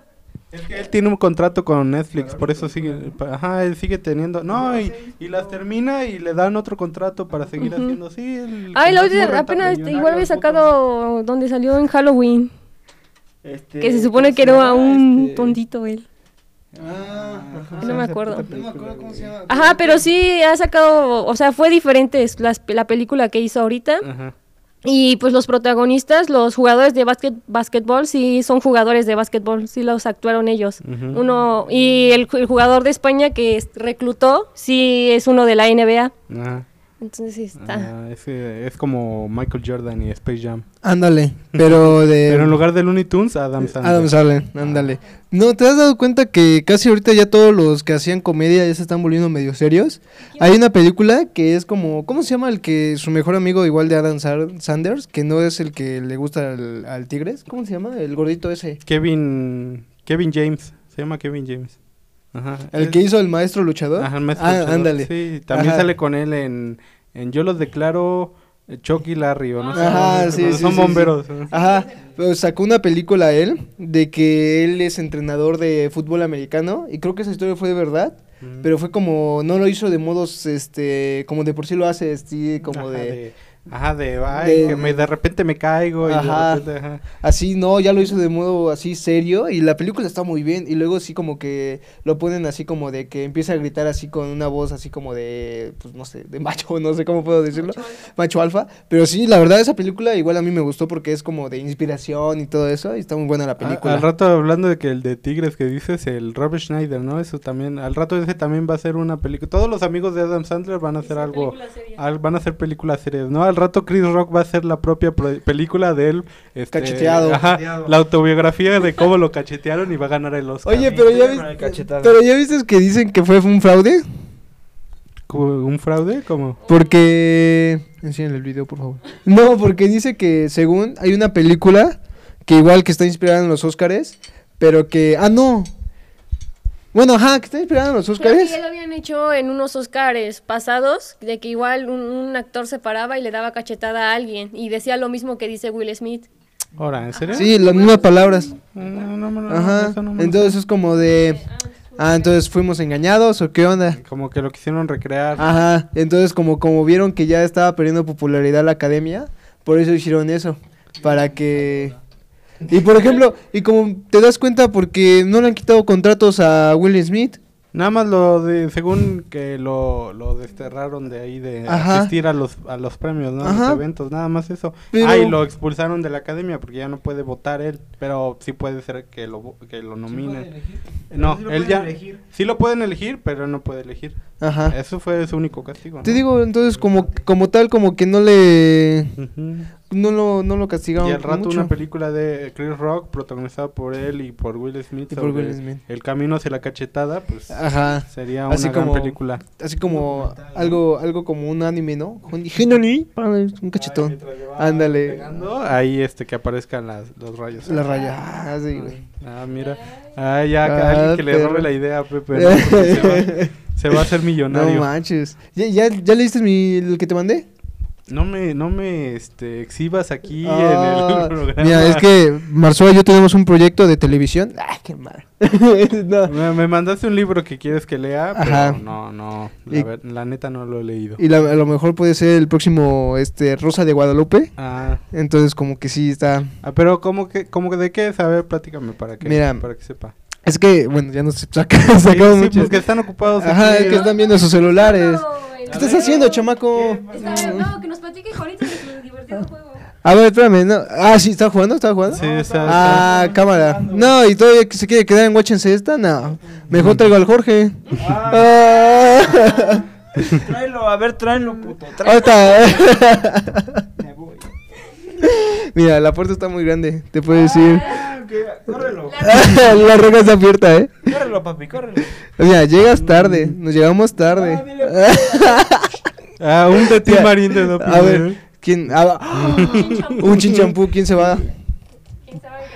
Es que él tiene un contrato con Netflix, por eso sigue... Ajá, él sigue teniendo... No, y, y las termina y le dan otro contrato para seguir haciendo... Sí, el- Ay, la otra, apenas rentable. igual había sacado donde salió en Halloween, Este, que se supone ¿cómo que era un Este, tontito él. Ah, ajá. No me acuerdo. puta No me acuerdo película, cómo se güey. llama. Ajá, pero sí ha sacado, o sea, fue diferente es las- la película que hizo ahorita. Ajá. Y pues los protagonistas, los jugadores de básquet, básquetbol, sí son jugadores de básquetbol, sí los actuaron ellos. Uno, y el, el jugador de España que reclutó, sí es uno de la NBA. Ajá. Entonces sí está. Ah, ese es como Michael Jordan y Space Jam. Ándale, pero de... Pero en lugar de Looney Tunes, Adam Sandler. Adam Sandler, ándale. No, ¿te has dado cuenta que casi ahorita ya todos los que hacían comedia ya se están volviendo medio serios? Hay una película que es como, ¿cómo se llama el que su mejor amigo igual de Adam Sar- Sanders, que no es el que le gusta al, al Tigres? ¿Cómo se llama? El gordito ese. Kevin Kevin James, se llama Kevin James. Ajá. El Es- que hizo el maestro luchador. Ajá, el maestro Ah, luchador. ándale. Sí, también Ajá. sale con él en, en Yo los declaro eh, Chucky Larry o no sé. Ajá, sí, sí, Son sí, bomberos. Ajá, pero sacó una película él de que él es entrenador de fútbol americano y creo que esa historia fue de verdad, Mm. pero fue como no lo hizo de modos este como de por sí lo hace, así como Ajá, de, de, Ajá, de, ay, De- que me, de repente me caigo y Ajá. de repente, ajá. Así, no, ya lo hizo de modo así serio y la película está muy bien y luego sí como que lo ponen así como de que empieza a gritar así con una voz así como de, pues no sé, de macho, no sé cómo puedo decirlo, macho alfa, pero sí, la verdad esa película igual a mí me gustó porque es como de inspiración y todo eso y está muy buena la película. al rato hablando de que el de Tigres que dices, el Robert Schneider, ¿no? Eso también, al rato ese también va a ser una película. Todos los amigos de Adam Sandler van a hacer algo, al- van a hacer películas series, ¿no? Al rato Chris Rock va a hacer la propia pro- película de él. Este, Cacheteado. Ajá, Cacheteado. la autobiografía de cómo lo cachetearon y va a ganar el Oscar. Oye, pero ya, viste, pero ya viste que dicen que fue un fraude ¿Como ¿Un fraude? como porque... Enséñale el video, por favor. No, porque dice que según hay una película que igual que está inspirada en los Óscares, pero que... Ah, no. Bueno, ajá, que está inspirada en los Creo que Óscares. ya lo habían hecho en unos Oscars pasados, de que igual un, un actor se paraba y le daba cachetada a alguien y decía lo mismo que dice Will Smith. Ahora, ¿en serio? Sí, las mismas palabras. No, no, no, no, Ajá. eso no me lo Entonces es como de... Ah, entonces fuimos engañados o qué onda. Como que lo quisieron recrear. Ajá, entonces como, como vieron que ya estaba perdiendo popularidad la academia, por eso hicieron eso, para que... Y por ejemplo, y como te das cuenta porque no le han quitado contratos a Will Smith, Nada más lo de, según que lo, lo desterraron de ahí de Ajá. asistir a los, a los premios, ¿no? A Ajá. los eventos, nada más eso. Pero- Ah, y lo expulsaron de la academia porque ya no puede votar él, pero sí puede ser que lo, vo- que lo nominen. no, él ya, sí lo pueden elegir, pero no puede elegir. ajá. Eso fue su único castigo. Te ¿no? digo, entonces como, como tal, como que no le... Ujú. No lo, no lo castigaron Y al rato mucho. una película de Chris Rock protagonizada por él y por Will Smith Y por sobre Will Smith. El camino hacia la cachetada, pues Ajá. sería Así una gran como- película. Así como algo, algo como un anime, ¿no? Un cachetón. Ándale. Pegando, ahí este que aparezcan las, los rayos. La raya. Ah, sí, güey. Ah, mira. Ah, ya, que Ah, alguien que le robe la idea a Pepe. ¿no? Porque se, va, se va a hacer No millonario. manches. ¿Ya, ya, ya leíste mi, el que te mandé? No me, no me este, exhibas aquí Ah, en el programa. Mira, es que Marzoa y yo tenemos un proyecto de televisión. ¡Ay, qué mal! No. Me, me mandaste un libro que quieres que lea, Ajá. pero no, no, la, Y- ver- la neta no lo he leído. Y la- a lo mejor puede ser el próximo este Rosa de Guadalupe. Ah, Entonces, como que sí está. ah, pero ¿cómo que, cómo que de qué ver, platícame para que, Mira. para que sepa. Es que, bueno, ya no se saca, Sí, sacamos sí, mucho. pues que están ocupados. Ajá, aquí, es que están viendo sus celulares. ¿Qué ¿Qué estás haciendo, chamaco? Está, no, que nos platique ahorita de su divertido juego. A ver, espérame. No. Ah, sí, ¿está jugando? ¿Está jugando? Sí, está- Ah, cámara. No, y todavía que se quiere quedar en Watchense esta, no. Mejor traigo al Jorge. Ah. Tráelo, a ver, tráelo, puto. Tráelo. Me voy. Mira, la puerta está muy grande, te puedo decir. Ah, Córrelo. la roca está abierta, eh. Córrelo, papi, córrelo. Mira, llegas tarde, nos llegamos tarde. Ah, un de ti. Marín de doping. A ver, ¿quién? Ah, un chinchampú, ¿quién se va?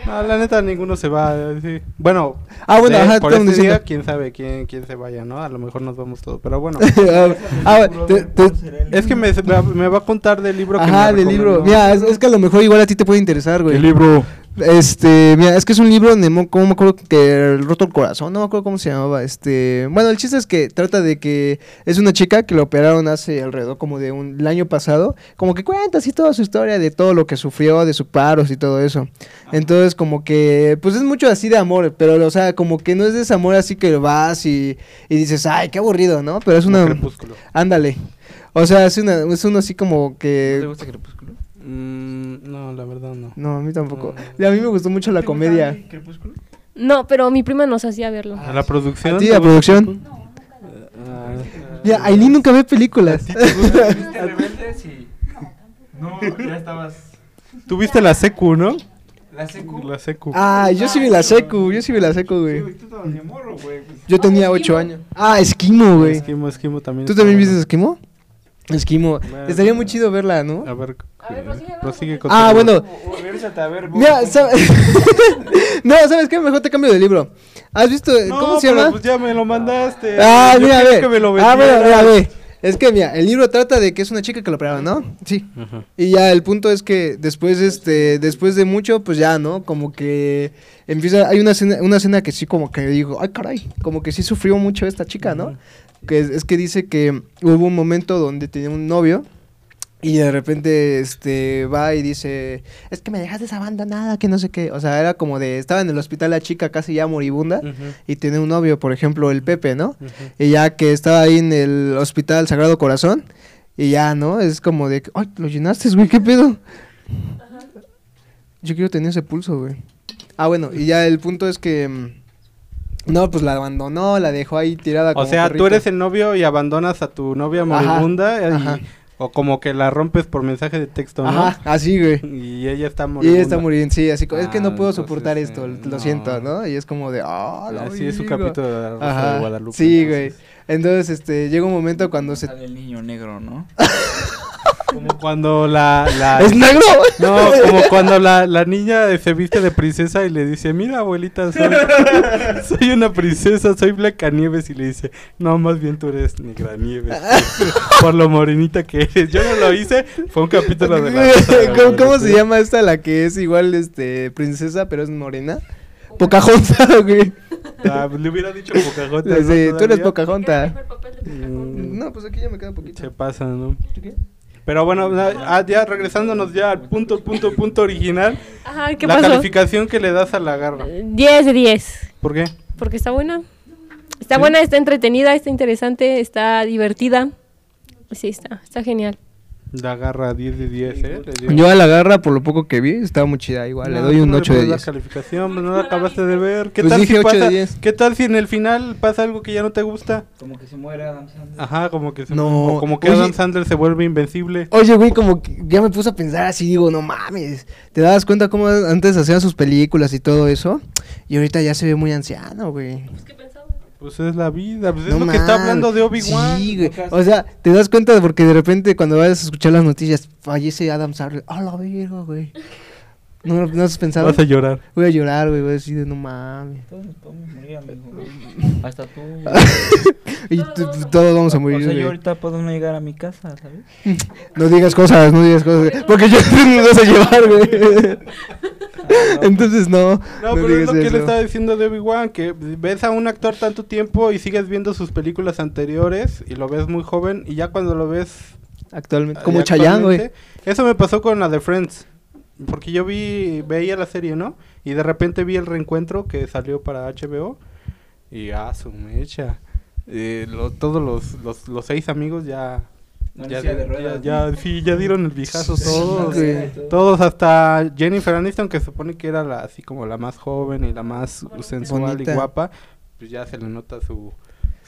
No, la neta ninguno se va. sí. Bueno, Ah, bueno, de- ajá, por este día, quién sabe quién, quién se vaya, ¿no? A lo mejor nos vamos todos, pero bueno. Ah, te- te- es que me, me va- me va a contar del libro que Ajá, me del libro. Mira, es, es que a lo mejor igual a ti te puede interesar, güey. ¿Qué libro? Este, mira, es que es un libro donde, mo- ¿cómo me acuerdo que roto el corazón? No me acuerdo cómo se llamaba. Este, bueno, el chiste es que trata de que es una chica que la operaron hace alrededor como de un el año pasado, como que cuenta así toda su historia de todo lo que sufrió, de sus paros y todo eso. Entonces, como que, pues es mucho así de amor, pero, o sea, como que no es de ese amor así que vas y, y dices, ay, qué aburrido, ¿no? Pero es Como una, Crepúsculo. ándale. O sea, es, una, es uno así como ¿Te que... gusta Crepúsculo? Mm, no, la verdad no. No, a mí tampoco. No. Y a mí me gustó mucho la ¿Te gusta comedia. a Crepúsculo? No, pero mi prima nos hacía verlo. ¿A la producción? ¿A ti, ¿Te la producción? Ah, Ya, Aileen nunca ve películas. ¿Viste Rebelde? Sí. No, ya estabas. Tuviste la secu, ¿no? La secu. La secu. Ah, yo sí vi la secu, yo sí vi la secu, güey. güey, tú estabas de morro, güey. Yo tenía ocho años. Ah, Esquimo, güey. Esquimo, esquimo también. ¿Tú también viste Esquimo? Esquimo. Estaría muy chido verla, ¿no? A ver, A ver, eh, prosigue, prosigue con Ah, bueno. A ver. Mira, vos, sa- No, ¿sabes qué? Mejor te cambio de libro. ¿Has visto? No, ¿Cómo se llama? Pues ya me lo mandaste. Ah, Yo mira, quería ve. que me lo Ah, mira, mira. Es que, mira, el libro trata de que es una chica que lo operaron, ¿no? Sí. Ajá. Y ya el punto es que después, este, después de mucho, pues ya, ¿no? Como que empieza, hay una escena, una escena que sí como que digo, ay caray, como que sí sufrió mucho esta chica, ¿no? Que es, es que dice que hubo un momento donde tenía un novio Y de repente, este, va y dice, es que me dejaste abandonada, que no sé qué. O sea, era como de, estaba en el hospital la chica casi ya moribunda y tiene un novio, por ejemplo, el Pepe, ¿no? Y ya que estaba ahí en el hospital Sagrado Corazón, y ya, ¿no? Es como de, ay, lo llenaste, güey, ¿qué pedo? Yo quiero tener ese pulso, güey. Ah, bueno, y ya el punto es que... No, pues la abandonó, la dejó ahí tirada O como sea, tú perrito. eres el novio y abandonas a tu novia moribunda y- ajá. o como que la rompes por mensaje de texto, ¿no? Ajá, así, güey. Y ella está Y moribunda. ella está muriendo, sí, así como, es que no Ah, puedo entonces, soportar esto, eh, lo no. siento, ¿no? Y es como de, ah, la Así es su verga". capítulo de la Rosa Ajá, de Guadalupe. Sí, güey. entonces. Entonces, este, llega un momento cuando se... Sale el niño negro, ¿no? Como cuando la... la ¡Es negro! no, como cuando la, la niña se viste de princesa y le dice, mira abuelita, soy, soy una princesa, soy Blancanieves y le dice, no, más bien tú eres Negranieves, por lo morenita que eres. Yo no lo hice, fue un capítulo de la ¿Cómo, cómo se llama esta la que es igual, este, princesa, pero es morena? Pocahontas, güey. Ah, le hubiera dicho Pocahontas. ¿no? Tú eres. Pocahontas. Mm, No, pues aquí ya me queda poquito. Se pasa, ¿no? Pero bueno, ah, ya regresándonos ya al punto, punto, punto original. Ajá, ¿qué la pasó? calificación que le das a la garra. 10 de 10. ¿Por qué? Porque está buena. Está ¿Sí? buena, está entretenida, está interesante, está divertida. Sí, está, está genial. La garra 10 de 10, ¿eh? Le. Yo a la garra, por lo poco que vi, estaba muy chida igual. le No, doy tú un no le 8 de pones la 10. calificación, pues no la acabaste de ver. ¿Qué Pues tal dije si 8 de pasa? 10. ¿Qué tal si en el final pasa algo que ya no te gusta? Como que se muere Adam Sandler. Ajá, como que se No, como que oye. Adam Sandler se vuelve invencible. Oye, güey, como que ya me puse a pensar así, digo, no mames. ¿Te das cuenta cómo antes hacían sus películas y todo eso? Y ahorita ya se ve muy anciano, güey. Pues es la vida, pues es No lo que está hablando de Obi-Wan. Sí, güey. O sea, te das cuenta porque de repente cuando vayas a escuchar las noticias, fallece Adam Sandler. ¡A la verga, güey! ¿No, ¿No has pensado? Vas a llorar. Voy a llorar, güey. Voy a decir, no mames. Todos morir, amigo. Hasta tú. Y todos vamos a o morir, sea, yo ahorita puedo no llegar a mi casa, ¿sabes? No digas cosas, no digas cosas. Porque yo me vas a llevar, güey. Entonces, no. No, pero es lo que eso. le estaba diciendo de Obi-Wan, que ves a un actor tanto tiempo y sigues viendo sus películas anteriores y lo ves muy joven y ya cuando lo ves... Actualmente. eh, Como Chayanne, güey. Eso me pasó con la de Friends, porque yo vi, veía la serie, ¿no? Y de repente vi el reencuentro que salió para HBO y ah, su mecha. Eh, lo- todos los, los, los seis amigos ya... No, Ya, de ya, ruedas, ya- ¿no? sí, ya dieron el vijazo Sí, todos. Todos hasta Jennifer Aniston, que se supone que era la, así como la más joven y la más sensual Bonita. y guapa, pues ya se le nota su...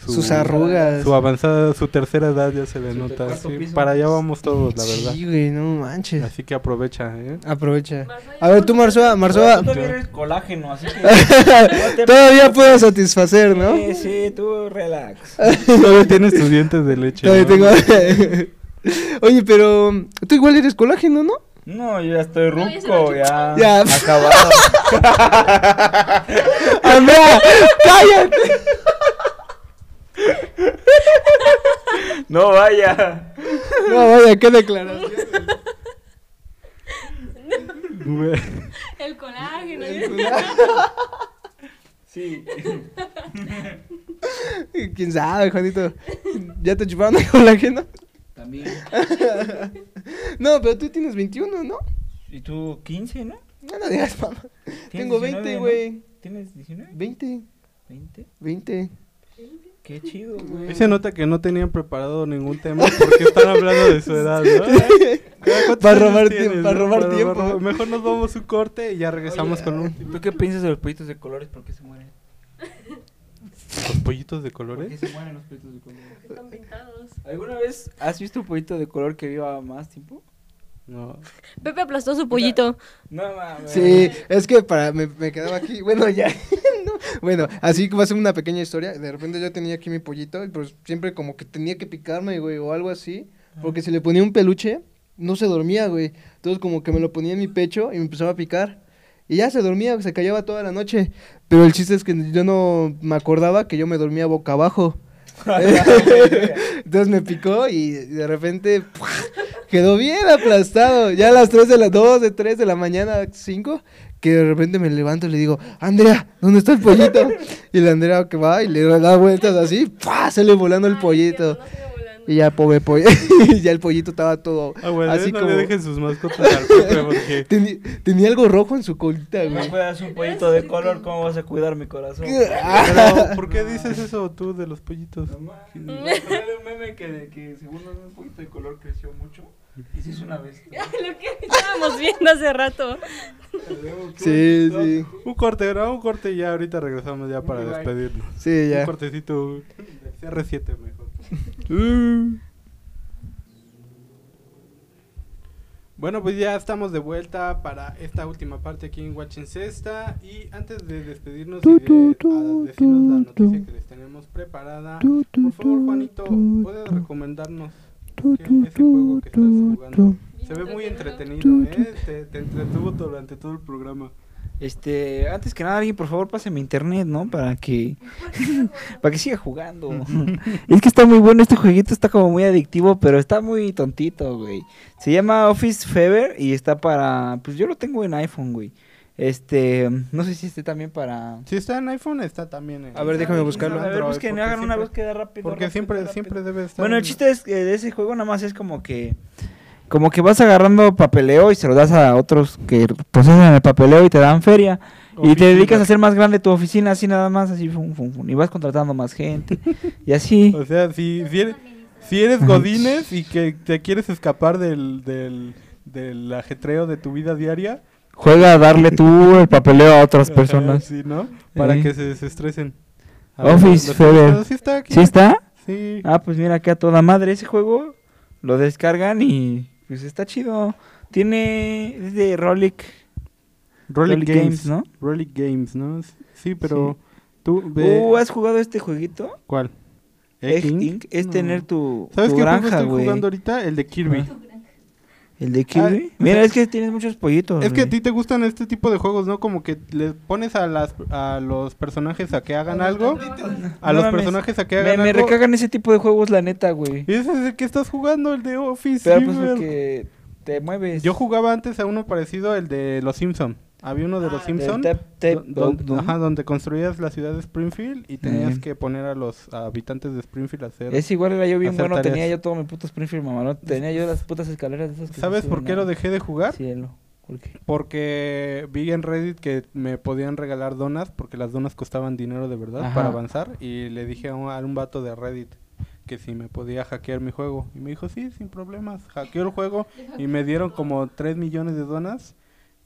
su- Sus arrugas. Su avanzada, su tercera edad ya se le Su nota. sí, para allá vamos todos, la verdad. Sí, güey, no manches. Así que aprovecha, ¿eh? Aprovecha. A ver, tú, Marzoa, Marzoa. Tú todavía eres colágeno, así que. Todavía puedo satisfacer, ¿no? Sí, sí, tú relax. Todavía tienes tus dientes de leche. Todavía ¿no? tengo. Oye, pero tú igual eres colágeno, ¿no? No, yo ya estoy ruco, ya. Ya. Acabado. Andrea, cállate. No vaya. No, vaya, qué declaración. Güey. El colágeno. Sí. ¿Quién sabe, Juanito? ¿Ya te chuparon el colágeno? También. No, pero tú tienes 21, ¿no? ¿Y tú 15, no? No, no digas, mamá. ¿Tienes Tengo 19, 20, no? güey. ¿Tienes 19? 20, 20. 20. Qué chido, güey. Se nota que no tenían preparado ningún tema porque están hablando de su edad, ¿no? ¿Cuántos Para robar tienes, para robar tiempo. Mejor nos vamos un corte y ya regresamos con un... ¿Tú qué piensas de los pollitos de colores? ¿Por qué se mueren? ¿Los pollitos de ¿Por qué colores? se mueren los pollitos de colores? Están pintados. ¿Alguna vez has visto un pollito de color que viva más tiempo? No. Pepe aplastó su pollito. No mames. Sí, es que para me, me quedaba aquí. Bueno, ya. no. Bueno, así que va a ser una pequeña historia. De repente yo tenía aquí mi pollito, y pues siempre como que tenía que picarme, güey, o algo así. Porque si le ponía un peluche, no se dormía, güey. Entonces como que me lo ponía en mi pecho y me empezaba a picar. Y ya se dormía, se callaba toda la noche. Pero el chiste es que yo no me acordaba que yo me dormía boca abajo. Entonces me picó y de repente ¡pua! Quedó bien aplastado. Ya a las 3 de las 2, de 3 de la mañana, 5, que de repente me levanto y le digo, Andrea, ¿dónde está el pollito? Y la Andrea que va y le da vueltas así, ¡pua! sale volando el pollito. Y ya, pobre pollo. ya el pollito estaba todo Ah, güey, así no como. le dejen sus mascotas al porque... Tenía algo rojo en su colita, No güey. puedas un pollito de color, ¿cómo vas a cuidar mi corazón? Pero, ¿por qué dices eso tú de los pollitos? No un meme que, que según un poquito de color creció mucho hizo una vez. Lo que estábamos viendo hace rato. Sí, sí. Un corte, ¿no? Un corte y ya ahorita regresamos ya para despedirnos. Sí, Un ya. cortecito del CR7 mejor. Bueno, pues ya estamos de vuelta para esta última parte aquí en Watching Cesta. Y antes de despedirnos y de a decirnos la noticia que les tenemos preparada, por favor, Juanito, ¿puedes recomendarnos ese juego que estás jugando? Se ve muy entretenido, ¿eh? Te, te entretuvo durante todo el programa. Este, antes que nada, alguien por favor páseme internet, ¿no? Para que para que siga jugando. es que está muy bueno este jueguito, está como muy adictivo, pero está muy tontito, güey. Se llama Office Fever y está para pues yo lo tengo en iPhone, güey. Este, no sé si esté también para Si está en iPhone, está también en... A ver, déjame buscarlo. A ver, busquen, porque hagan una siempre- búsqueda rápida. Porque rápido, siempre, rápido. siempre debe estar... Bueno, el chiste es que de ese juego nada más es como que como que vas agarrando papeleo y se lo das a otros que procesan el papeleo y te dan feria y te dedicas a hacer más grande tu oficina así nada más así fum, fum, fum, y vas contratando más gente y así. O sea, si, si eres, si eres. Godines y que te quieres escapar del, del, del ajetreo de tu vida diaria, Juega a darle tú el papeleo a otras personas. sí, ¿no? Para Eh. que se desestresen. Office ¿lo- lo- Fever. lo- ¿Sí está aquí? ¿Sí está? Sí. Ah, pues mira acá a toda madre ese juego lo descargan y pues está chido. Tiene es de Relic, Relic Games, Games, ¿no? Relic Games, ¿no? Sí, pero tú ve... Uh, ¿has jugado este jueguito? ¿Cuál? Egg Egg Inc. Es No. tener tu, ¿Sabes tu qué juego granja, estoy güey. jugando ahorita? El de Kirby. ¿El de Kirby? Ah, Mira, es que tienes muchos pollitos. Es que a güey. ti te gustan este tipo de juegos, ¿no? Como que le pones a las a los personajes a que hagan algo, a los personajes a que Me, hagan me algo. recagan ese tipo de juegos, la neta, güey. Y ese es el que estás jugando, el de Office. Pero pues porque te mueves. Yo jugaba antes a uno parecido, el de Los Simpson. Había uno de Los Ah, del Simpson. Tap- Tap- do- don- Dog, ¿no? ajá, donde construías la ciudad de Springfield y tenías que poner a los habitantes de Springfield a hacer. Es igual era yo bien bueno, tenía yo todo mi puto Springfield mamalón. Tenía yo las putas escaleras de esas que ¿Sabes por qué lo dejé de jugar? Cielo. ¿Por qué? Porque vi en Reddit que me podían regalar donas porque las donas costaban dinero de verdad Ajá. para avanzar y le dije a un, a un vato de Reddit que si me podía hackear mi juego y me dijo sí, sin problemas, hackeó el juego y me dieron como 3 millones de donas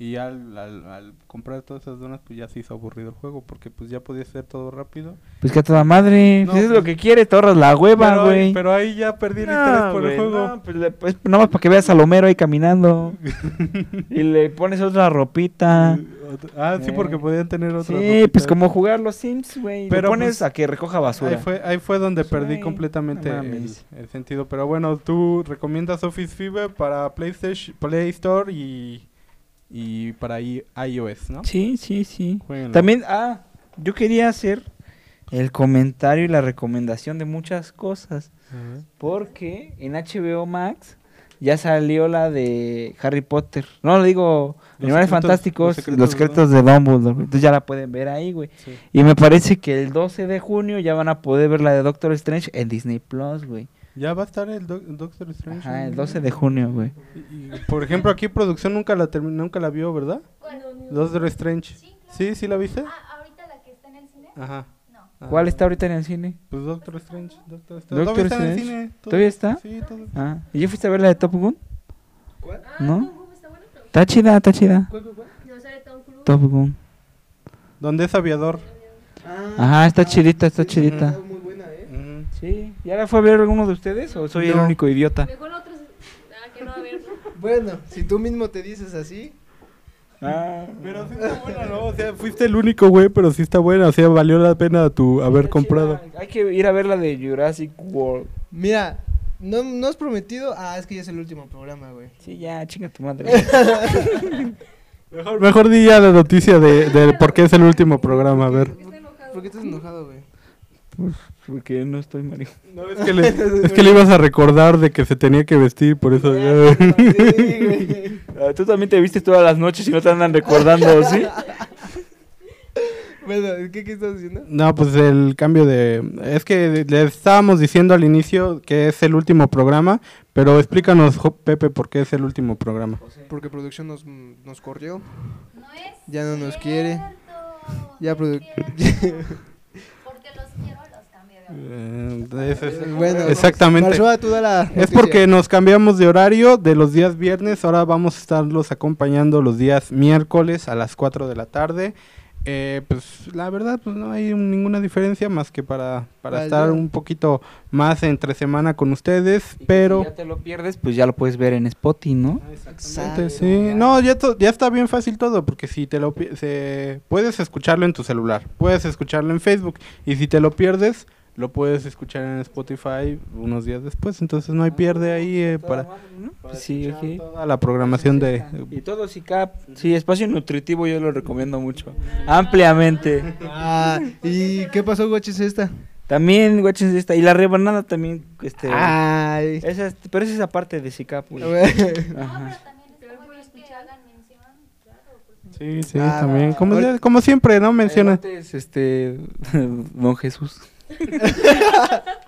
y al, al, al comprar todas esas donas pues ya se hizo aburrido el juego porque pues ya podía hacer todo rápido. Pues que a toda madre. No, pues es pues- lo que quiere, te ahorras la hueva, pero, güey. pero ahí ya perdí el No, interés por güey, el juego. No, pues, le- pues nada más para que veas a Lomero ahí caminando. y le pones otra ropita. Ah, sí, Eh. porque podían tener otra. Sí, pues como jugar los Sims, güey. Pero, Pero pones pues, a que recoja basura. Ahí fue, ahí fue donde Pues, perdí güey, completamente el, el sentido. Pero bueno, tú recomiendas Office Fever para PlayStation, Play Store y, y para i- iOS, ¿no? Sí, sí, sí. Jueguenlo. También, ah, yo quería hacer el comentario y la recomendación de muchas cosas. Porque en HBO Max ya salió la de Harry Potter. No, le digo, Los Animales secretos- Fantásticos, los los secretos de de Dumbledore. Entonces ya la pueden ver ahí, güey. Sí. Y me parece que el 12 de junio ya van a poder ver la de Doctor Strange en Disney Plus, güey. Ya va a estar el Doc- Doctor Strange. Ajá, el ¿no? 12 de junio, güey. Por ejemplo, aquí producción nunca la nunca la vio, ¿verdad? Doctor Strange. Sí, claro. Sí, sí la viste. Ah, ahorita la que está en el cine. Ajá. No. Ah. ¿Cuál está ahorita en el cine? Pues Doctor Strange. Doctor Strange. Doctor Todavía está en el cine. todo- ¿Todavía está? Sí, todo. Ah, ¿y yo fuiste a ver la de Top Gun? ¿Cuál? ¿No? Está chida, está chida. No sale Tom Cruise. Top Gun. ¿Dónde es aviador? Ajá, está chidita, está chidita. muy buena, ¿eh? Ujú. ¿Ya la fue a ver alguno de ustedes o soy el único idiota? Mejor otros. Ah, que no, a ver. Bueno, si tú mismo te dices así. Ah, Pero sí está buena, ¿no? O sea, fuiste el único, güey, pero sí está buena. O sea, valió la pena tu haber comprado. chida. Hay que ir a ver la de Jurassic World. Mira, no, no has prometido. Ah, es que ya es el último programa, güey. Sí, ya, chinga tu madre. Mejor, mejor di ya la noticia de, de por qué es el último programa, a ver. ¿Por qué estás enojado, güey? Porque no estoy marido. No, es que, le, es que le ibas a recordar de que se tenía que vestir, por eso ya... Sí, güey. Ah, Tú también te viste todas las noches y no te andan recordando, ¿sí? Bueno, ¿qué, qué estás diciendo? No, pues el cambio de... Es que le estábamos diciendo al inicio que es el último programa, pero explícanos, Pepe, por qué es el último programa. Porque producción nos, nos corrió. No es Ya no nos quiere. Ya produ- Porque los quiero, los cambio de hora. Eh, ese es- Bueno, Exactamente. Da la Es porque nos cambiamos de horario de los días viernes, ahora vamos a estarlos acompañando los días miércoles a las 4 de la tarde. Eh, pues la verdad pues no hay un- ninguna diferencia más que para, para Vale. estar un poquito más entre semana con ustedes, Y pero... Si ya te lo pierdes, pues ya lo puedes ver en Spotify, ¿no? Exactamente, sí. No, ya, to- ya está bien fácil todo, porque si te lo se, puedes escucharlo en tu celular, puedes escucharlo en Facebook, y si te lo pierdes, lo puedes escuchar en Spotify unos días después, entonces no hay pierde ahí eh, para, para Sí, ok. toda la programación de... Y todo SICAP, sí, espacio nutritivo yo lo recomiendo mucho, ampliamente. Ah, ¿y qué pasó, guaches, esta? También, guachen esta, y la rebanada también, este, Ay. esa es- pero esa es aparte de SICAP, güey. Ajá. pues. Sí, sí, Ah, también, como, como siempre, ¿no? Menciona. Elotes, este, Don Jesús.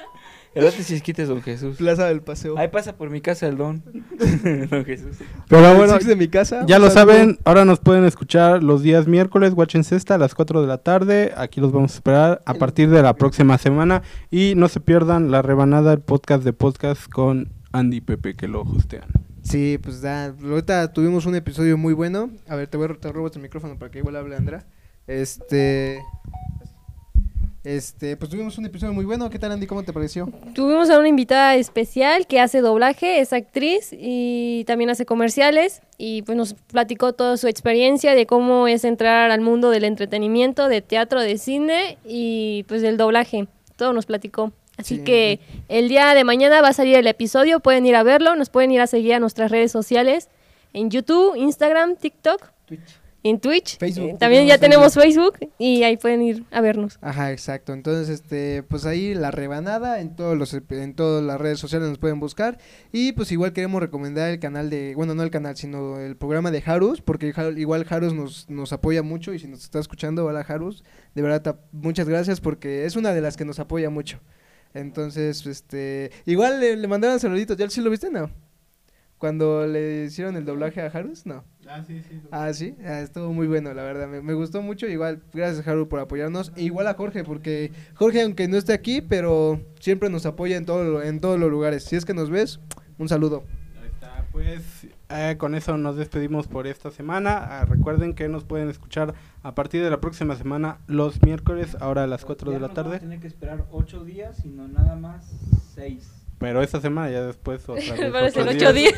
Elotes y esquites, Don Jesús. Plaza del Paseo. Ahí pasa por mi casa el Don. Don Jesús. Pero bueno, de mi casa. Ya lo saben, ahora nos pueden escuchar los días miércoles, Watchen Cesta, a las 4 de la tarde. Aquí los vamos a esperar a partir de la próxima semana. Y no se pierdan la rebanada, el podcast de podcast con Andy y Pepe, que lo hostean. Sí, pues da. Ahorita tuvimos un episodio muy bueno. A ver, te voy a robo tu micrófono para que igual hable Andra. Este. Este, pues tuvimos un episodio muy bueno. ¿Qué tal, Andy? ¿Cómo te pareció? Tuvimos a una invitada especial que hace doblaje, es actriz y también hace comerciales y pues nos platicó toda su experiencia de cómo es entrar al mundo del entretenimiento, de teatro, de cine y pues del doblaje. Todo nos platicó. Así Sí. que el día de mañana va a salir el episodio, pueden ir a verlo, nos pueden ir a seguir a nuestras redes sociales en YouTube, Instagram, TikTok, en Twitch. Facebook, Eh, También ya tenemos Facebook y ahí pueden ir a vernos. Ajá, exacto. Entonces, este, pues ahí la rebanada en todos los en todas las redes sociales nos pueden buscar y pues igual queremos recomendar el canal de, bueno, no el canal, sino el programa de Harus, porque igual Harus nos nos apoya mucho y si nos está escuchando, hola Harus, de verdad muchas gracias porque es una de las que nos apoya mucho. Entonces, este, igual le, le mandaron saluditos, ¿ya sí lo viste? No. Cuando le hicieron el doblaje a Harus, no. Ah, sí, sí. Ah, sí, ah, estuvo muy bueno, la verdad. Me, me gustó mucho. Igual, gracias, Haru, por apoyarnos. E igual a Jorge, porque Jorge, aunque no esté aquí, pero siempre nos apoya en, todo, en todos los lugares. Si es que nos ves, un saludo. Ahí está, pues eh, con eso nos despedimos por esta semana. Ah, recuerden que nos pueden escuchar a partir de la próxima semana, los miércoles, ahora a las 4 de la tarde. Tiene que esperar ocho días, sino nada más seis. Pero esta semana ya después otra vez. Otros ocho días.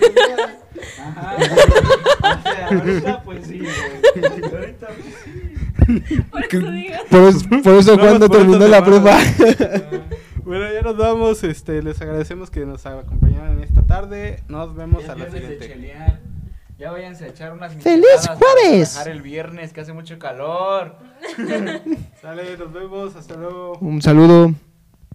Ajá. o sea, ahorita pues sí, güey. Ahorita pues Por, eso- por eso Vamos cuando por terminó la prueba. bueno, ya nos vamos. Este, les agradecemos que nos acompañaran esta tarde. Nos vemos Ya a la viernes de siguiente. chelear. Ya váyanse a echar unas ¡Feliz micheladas para jueves! relajar el viernes que hace mucho calor. Sale, nos vemos. Hasta luego. Un saludo.